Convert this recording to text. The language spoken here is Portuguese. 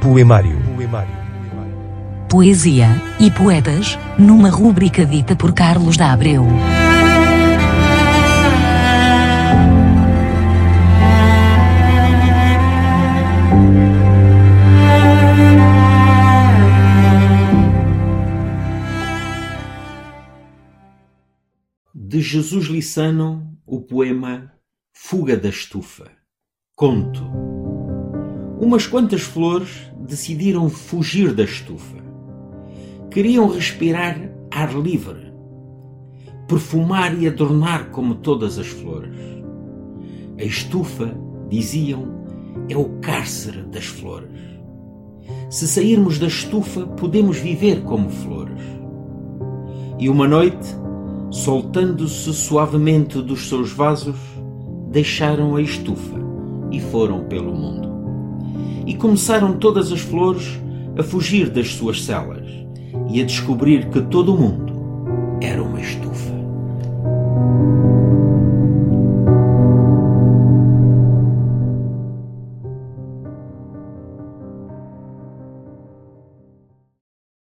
Poemário. Poesia e poetas, numa rúbrica dita por Carlos da Abreu. De Jesus Lissano, o poema Fuga da Estufa. Conto. Umas quantas flores decidiram fugir da estufa. Queriam respirar ar livre, perfumar e adornar como todas as flores. A estufa, diziam, é o cárcere das flores. Se sairmos da estufa, podemos viver como flores. E uma noite, soltando-se suavemente dos seus vasos, deixaram a estufa e foram pelo mundo. E começaram todas as flores a fugir das suas celas e a descobrir que todo o mundo era uma estufa.